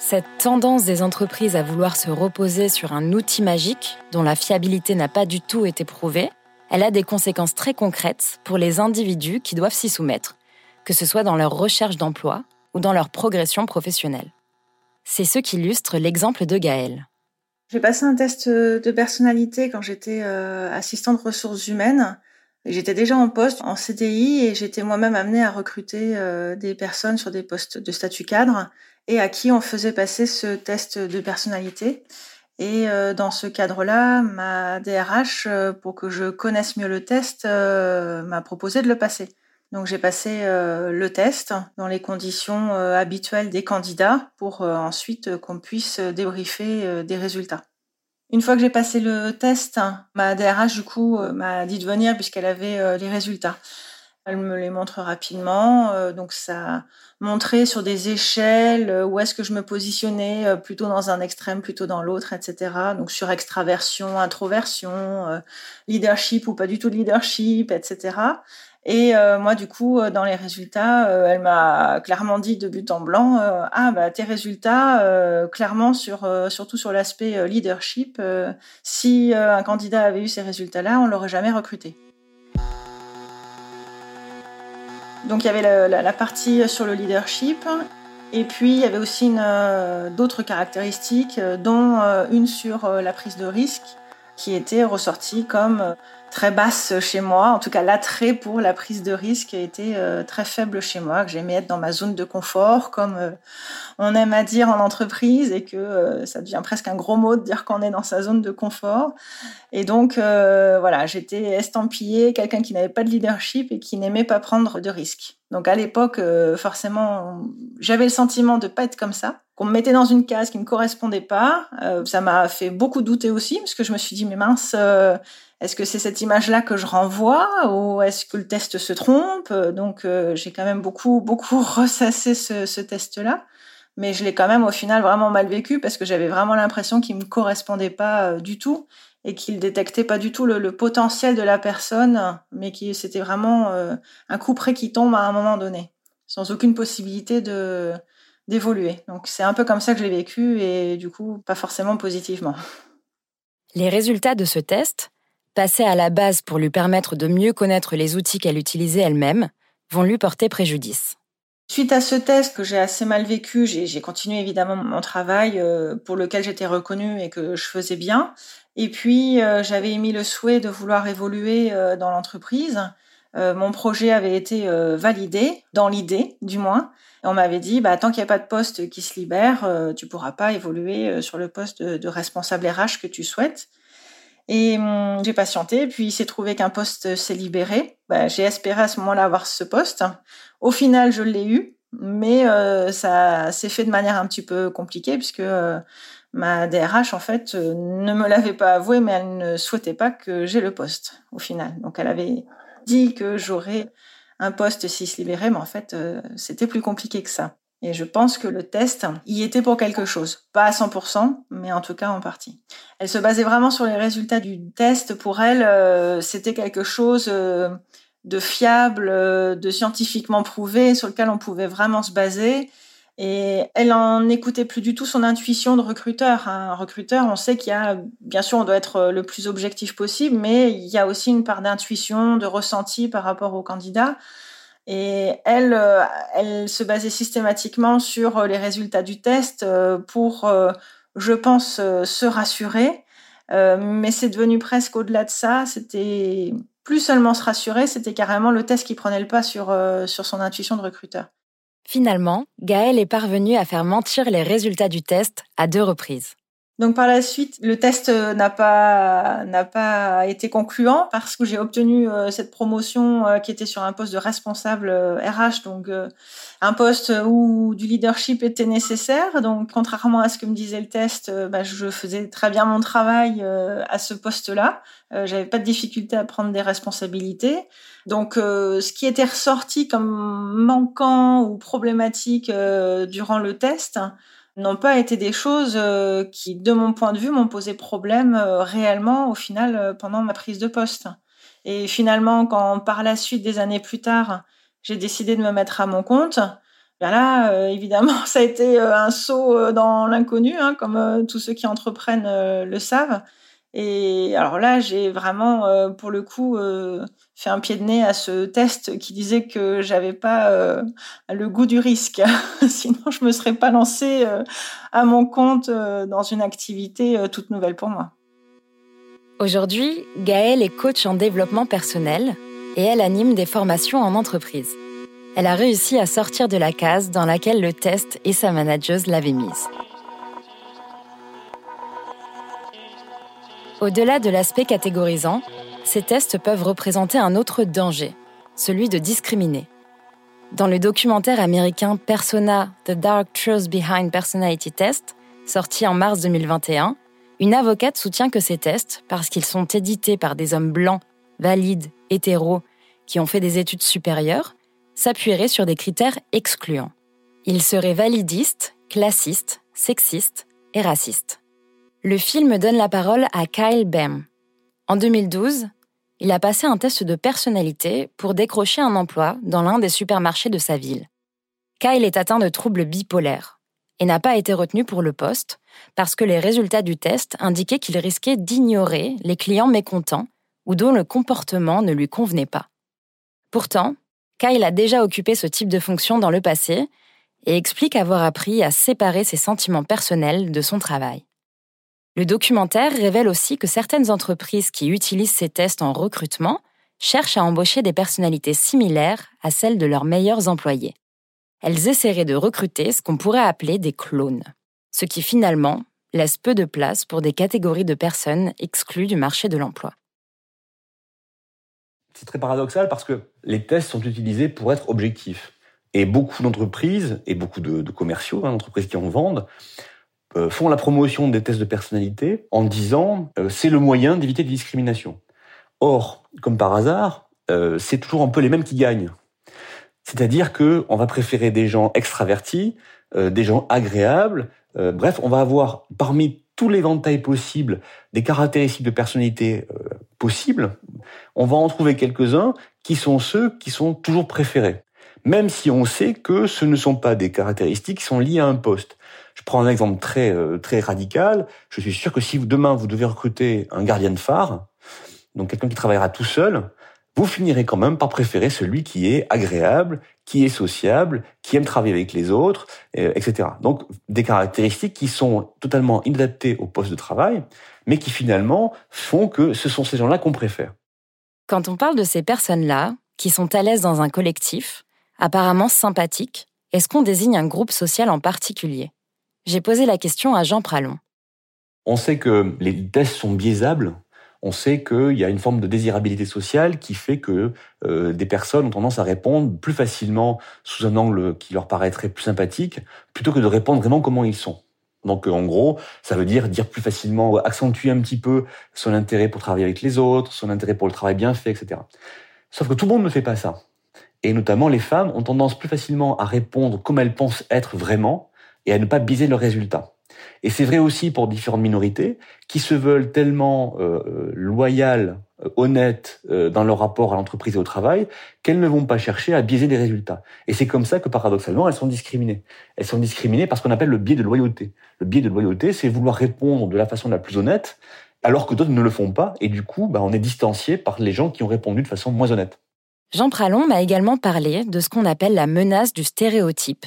Cette tendance des entreprises à vouloir se reposer sur un outil magique dont la fiabilité n'a pas du tout été prouvée, elle a des conséquences très concrètes pour les individus qui doivent s'y soumettre, que ce soit dans leur recherche d'emploi ou dans leur progression professionnelle. C'est ce qu'illustre l'exemple de Gaëlle. J'ai passé un test de personnalité quand j'étais euh, assistante ressources humaines. J'étais déjà en poste en CDI et j'étais moi-même amenée à recruter euh, des personnes sur des postes de statut cadre et à qui on faisait passer ce test de personnalité. Et euh, dans ce cadre-là, ma DRH, euh, pour que je connaisse mieux le test, euh, m'a proposé de le passer. Donc j'ai passé le test dans les conditions habituelles des candidats pour ensuite qu'on puisse débriefer des résultats. Une fois que j'ai passé le test, ma DRH du coup m'a dit de venir puisqu'elle avait les résultats. Elle me les montre rapidement. Euh, donc ça montrait sur des échelles euh, où est-ce que je me positionnais, euh, plutôt dans un extrême, plutôt dans l'autre, etc. Donc sur extraversion, introversion, leadership ou pas du tout de leadership, etc. Et moi, du coup, dans les résultats, elle m'a clairement dit de but en blanc, ah bah tes résultats, clairement sur surtout sur l'aspect leadership, si un candidat avait eu ces résultats-là, on l'aurait jamais recruté. Donc il y avait la, partie sur le leadership. Et puis il y avait aussi euh, d'autres caractéristiques, euh, dont euh, une sur la prise de risque qui était ressortie comme très basse chez moi. En tout cas, l'attrait pour la prise de risque était euh, très faible chez moi, que j'aimais être dans ma zone de confort, comme euh, on aime à dire en entreprise, et que euh, ça devient presque un gros mot de dire qu'on est dans sa zone de confort. Et donc, voilà, j'étais estampillée, quelqu'un qui n'avait pas de leadership et qui n'aimait pas prendre de risques. Donc à l'époque, forcément, j'avais le sentiment de pas être comme ça qu'on me mettait dans une case qui me correspondait pas. ça m'a fait beaucoup douter aussi, parce que je me suis dit, mais mince, est-ce que c'est cette image-là que je renvoie ou est-ce que le test se trompe? Donc euh, j'ai quand même beaucoup beaucoup ressassé ce, test-là, mais je l'ai quand même au final vraiment mal vécu parce que j'avais vraiment l'impression qu'il me correspondait pas euh, du tout et qu'il détectait pas du tout le, potentiel de la personne, mais qui c'était vraiment euh, un coup près qui tombe à un moment donné, sans aucune possibilité de d'évoluer. Donc c'est un peu comme ça que je l'ai vécu et du coup pas forcément positivement. Les résultats de ce test passés à la base pour lui permettre de mieux connaître les outils qu'elle utilisait elle-même, vont lui porter préjudice. Suite à ce test que j'ai assez mal vécu, j'ai continué évidemment mon travail euh, pour lequel j'étais reconnue et que je faisais bien. Et puis euh, j'avais émis le souhait de vouloir évoluer euh, dans l'entreprise. Mon projet avait été validé, dans l'idée du moins. on m'avait dit, bah, tant qu'il n'y a pas de poste qui se libère, tu pourras pas évoluer sur le poste de responsable RH que tu souhaites. Et hum, j'ai patienté, puis il s'est trouvé qu'un poste s'est libéré. Bah, j'ai espéré à ce moment-là avoir ce poste. Au final, je l'ai eu, mais euh, ça s'est fait de manière un petit peu compliquée puisque euh, ma DRH en fait euh, ne me l'avait pas avoué, mais elle ne souhaitait pas que j'ai le poste au final. Donc elle avait dit que j'aurais un poste s'il se libérait, mais en fait c'était plus compliqué que ça. Et je pense que le test y était pour quelque chose. Pas à 100%, mais en tout cas en partie. Elle se basait vraiment sur les résultats du test. Pour elle, euh, c'était quelque chose euh, de fiable, euh, de scientifiquement prouvé, sur lequel on pouvait vraiment se baser. Et elle en écoutait plus du tout son intuition de recruteur. Un recruteur, on sait qu'il y a, bien sûr, on doit être le plus objectif possible, mais il y a aussi une part d'intuition, de ressenti par rapport au candidat. Et elle, euh, elle se basait systématiquement sur euh, les résultats du test euh, pour, je pense, se rassurer. mais c'est devenu presque au-delà de ça. C'était plus seulement se rassurer, c'était carrément le test qui prenait le pas sur, sur son intuition de recruteur. Finalement, Gaëlle est parvenue à faire mentir les résultats du test à deux reprises. Donc par la suite, le test euh, n'a pas n'a pas été concluant parce que j'ai obtenu euh, cette promotion euh, qui était sur un poste de responsable RH, donc un poste où du leadership était nécessaire. Donc contrairement à ce que me disait le test, bah, je faisais très bien mon travail à ce poste-là. J'avais pas de difficulté à prendre des responsabilités. Donc ce qui était ressorti comme manquant ou problématique durant le test n'ont pas été des choses euh, qui, de mon point de vue, m'ont posé problème euh, réellement au final euh, pendant ma prise de poste. Et finalement, quand par la suite, des années plus tard, j'ai décidé de me mettre à mon compte, Ben là, évidemment, ça a été un saut dans l'inconnu, hein, comme tous ceux qui entreprennent le savent. Et alors là, j'ai vraiment, euh, pour le coup, euh, fait un pied de nez à ce test qui disait que j'avais pas euh, le goût du risque. Sinon, je me serais pas lancée à mon compte dans une activité toute nouvelle pour moi. Aujourd'hui, Gaëlle est coach en développement personnel et elle anime des formations en entreprise. Elle a réussi à sortir de la case dans laquelle le test et sa manageuse l'avaient mise. Au-delà de l'aspect catégorisant, ces tests peuvent représenter un autre danger, celui de discriminer. Dans le documentaire américain Persona, The Dark Truth Behind Personality Test, sorti en mars 2021, une avocate soutient que ces tests, parce qu'ils sont édités par des hommes blancs, valides, hétéros, qui ont fait des études supérieures, s'appuieraient sur des critères excluants. Ils seraient validistes, classistes, sexistes et racistes. Le film donne la parole à Kyle Bem. En 2012, il a passé un test de personnalité pour décrocher un emploi dans l'un des supermarchés de sa ville. Kyle est atteint de troubles bipolaires et n'a pas été retenu pour le poste parce que les résultats du test indiquaient qu'il risquait d'ignorer les clients mécontents ou dont le comportement ne lui convenait pas. Pourtant, Kyle a déjà occupé ce type de fonction dans le passé et explique avoir appris à séparer ses sentiments personnels de son travail. Le documentaire révèle aussi que certaines entreprises qui utilisent ces tests en recrutement cherchent à embaucher des personnalités similaires à celles de leurs meilleurs employés. Elles essaieraient de recruter ce qu'on pourrait appeler des clones, ce qui finalement laisse peu de place pour des catégories de personnes exclues du marché de l'emploi. C'est très paradoxal parce que les tests sont utilisés pour être objectifs. Et beaucoup d'entreprises, et beaucoup de, commerciaux, hein, d'entreprises qui en vendent, euh, font la promotion des tests de personnalité en disant euh, c'est le moyen d'éviter les discriminations. Or, comme par hasard, euh, c'est toujours un peu les mêmes qui gagnent. C'est-à-dire que on va préférer des gens extravertis, des gens agréables. bref, on va avoir parmi tous les ventails possibles des caractéristiques de personnalité possibles. On va en trouver quelques-uns qui sont ceux qui sont toujours préférés, même si on sait que ce ne sont pas des caractéristiques qui sont liées à un poste. Je prends un exemple très euh, très radical. Je suis sûr que si demain vous devez recruter un gardien de phare, donc quelqu'un qui travaillera tout seul, vous finirez quand même par préférer celui qui est agréable, qui est sociable, qui aime travailler avec les autres, euh, etc. Donc des caractéristiques qui sont totalement inadaptées au poste de travail, mais qui finalement font que ce sont ces gens-là qu'on préfère. Quand on parle de ces personnes-là, qui sont à l'aise dans un collectif, apparemment sympathiques, est-ce qu'on désigne un groupe social en particulier? J'ai posé la question à Jean Pralon. On sait que les tests sont biaisables. On sait qu'il y a une forme de désirabilité sociale qui fait que euh, des personnes ont tendance à répondre plus facilement sous un angle qui leur paraîtrait plus sympathique, plutôt que de répondre vraiment comment ils sont. Donc en gros, ça veut dire dire plus facilement, accentuer un petit peu son intérêt pour travailler avec les autres, son intérêt pour le travail bien fait, etc. Sauf que tout le monde ne fait pas ça. Et notamment les femmes ont tendance plus facilement à répondre comme elles pensent être vraiment, et à ne pas biaiser leurs résultats. Et c'est vrai aussi pour différentes minorités qui se veulent tellement euh, loyales, euh, honnêtes euh, dans leur rapport à l'entreprise et au travail qu'elles ne vont pas chercher à biaiser les résultats. Et c'est comme ça que paradoxalement elles sont discriminées. Elles sont discriminées parce qu'on appelle le biais de loyauté. Le biais de loyauté, c'est vouloir répondre de la façon la plus honnête alors que d'autres ne le font pas et du coup, bah, on est distancié par les gens qui ont répondu de façon moins honnête. Jean Pralon m'a également parlé de ce qu'on appelle la menace du stéréotype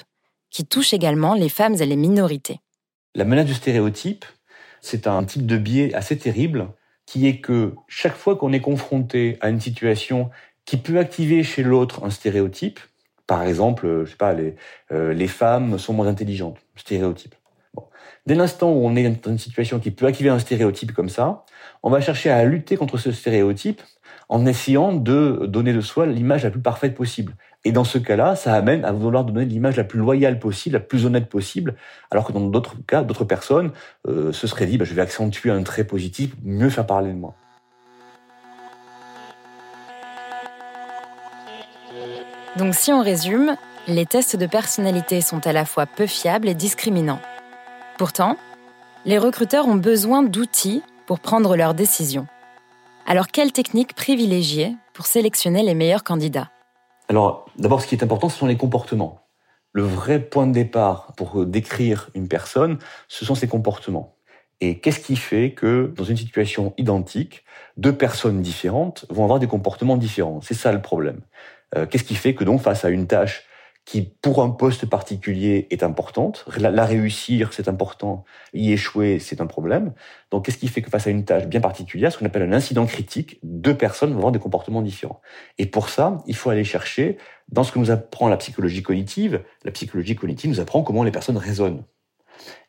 qui touche également les femmes et les minorités. La menace du stéréotype, c'est un type de biais assez terrible qui est que chaque fois qu'on est confronté à une situation qui peut activer chez l'autre un stéréotype, par exemple, je sais pas, les, euh, femmes sont moins intelligentes, stéréotype. Dès l'instant où on est dans une situation qui peut activer un stéréotype comme ça, on va chercher à lutter contre ce stéréotype en essayant de donner de soi l'image la plus parfaite possible. Et dans ce cas-là, ça amène à vouloir donner l'image la plus loyale possible, la plus honnête possible, alors que dans d'autres cas, d'autres personnes euh, se seraient dit, bah, je vais accentuer un trait positif, mieux faire parler de moi. Donc si on résume, les tests de personnalité sont à la fois peu fiables et discriminants. Pourtant, les recruteurs ont besoin d'outils pour prendre leurs décisions. Alors, quelle technique privilégier pour sélectionner les meilleurs candidats? Alors, d'abord, ce qui est important, ce sont les comportements. le vrai point de départ pour décrire une personne, ce sont ses comportements. Et qu'est-ce qui fait que dans une situation identique, deux personnes différentes vont avoir des comportements différents? C'est ça le problème. Euh, qu'est-ce qui fait que donc face à une tâche qui, pour un poste particulier, est importante. La, réussir, c'est important. Y échouer, c'est un problème. Donc, qu'est-ce qui fait que face à une tâche bien particulière, ce qu'on appelle un incident critique, deux personnes vont avoir des comportements différents. Et pour ça, il faut aller chercher dans ce que nous apprend la psychologie cognitive. La psychologie cognitive nous apprend comment les personnes raisonnent.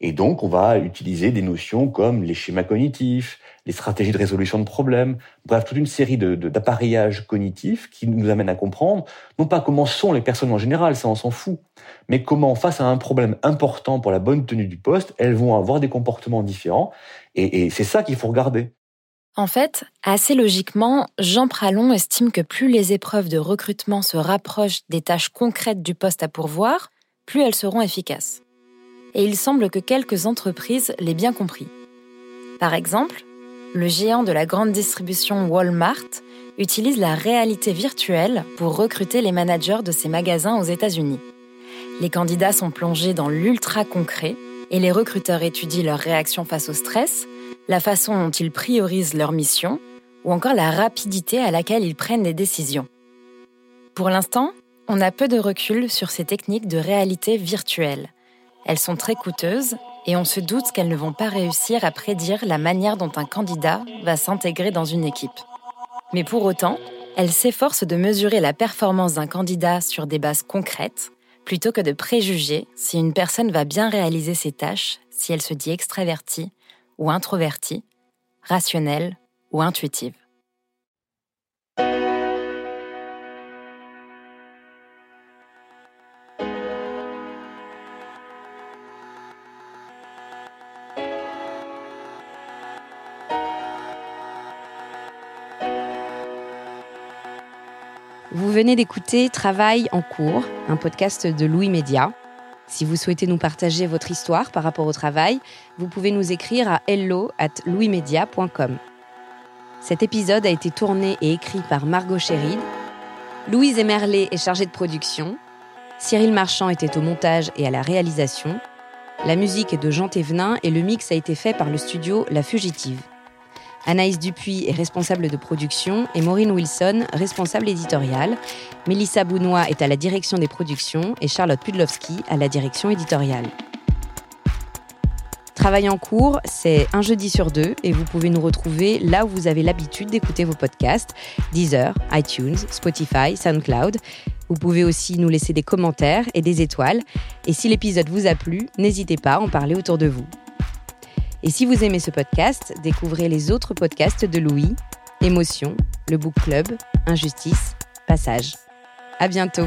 Et donc, on va utiliser des notions comme les schémas cognitifs, les stratégies de résolution de problèmes, bref, toute une série d'appareillages cognitifs qui nous amènent à comprendre, non pas comment sont les personnes en général, ça on s'en fout, mais comment, face à un problème important pour la bonne tenue du poste, elles vont avoir des comportements différents. Et c'est ça qu'il faut regarder. En fait, assez logiquement, Jean Pralon estime que plus les épreuves de recrutement se rapprochent des tâches concrètes du poste à pourvoir, plus elles seront efficaces et il semble que quelques entreprises l'aient bien compris. Par exemple, le géant de la grande distribution Walmart utilise la réalité virtuelle pour recruter les managers de ses magasins aux États-Unis. Les candidats sont plongés dans l'ultra concret et les recruteurs étudient leur réaction face au stress, la façon dont ils priorisent leur mission ou encore la rapidité à laquelle ils prennent des décisions. Pour l'instant, on a peu de recul sur ces techniques de réalité virtuelle. Elles sont très coûteuses et on se doute qu'elles ne vont pas réussir à prédire la manière dont un candidat va s'intégrer dans une équipe. Mais pour autant, elles s'efforcent de mesurer la performance d'un candidat sur des bases concrètes, plutôt que de préjuger si une personne va bien réaliser ses tâches, si elle se dit extravertie ou introvertie, rationnelle ou intuitive. Venez d'écouter Travail en cours, un podcast de Louis Média. Si vous souhaitez nous partager votre histoire par rapport au travail, vous pouvez nous écrire à hello at. Cet épisode a été tourné et écrit par Margot Chéride. Louise Emerlet est chargée de production. Cyril Marchand était au montage et à la réalisation. La musique est de Jean Thévenin et le mix a été fait par le studio La Fugitive. Anaïs Dupuis est responsable de production et Maureen Wilson, responsable éditoriale. Mélissa Bounois est à la direction des productions et Charlotte Pudlowski à la direction éditoriale. Travail en cours, c'est un jeudi sur deux et vous pouvez nous retrouver là où vous avez l'habitude d'écouter vos podcasts Deezer, iTunes, Spotify, SoundCloud. Vous pouvez aussi nous laisser des commentaires et des étoiles. Et si l'épisode vous a plu, n'hésitez pas à en parler autour de vous. Et si vous aimez ce podcast, découvrez les autres podcasts de Louis, Émotion, le Book Club, Injustice, Passage. À bientôt!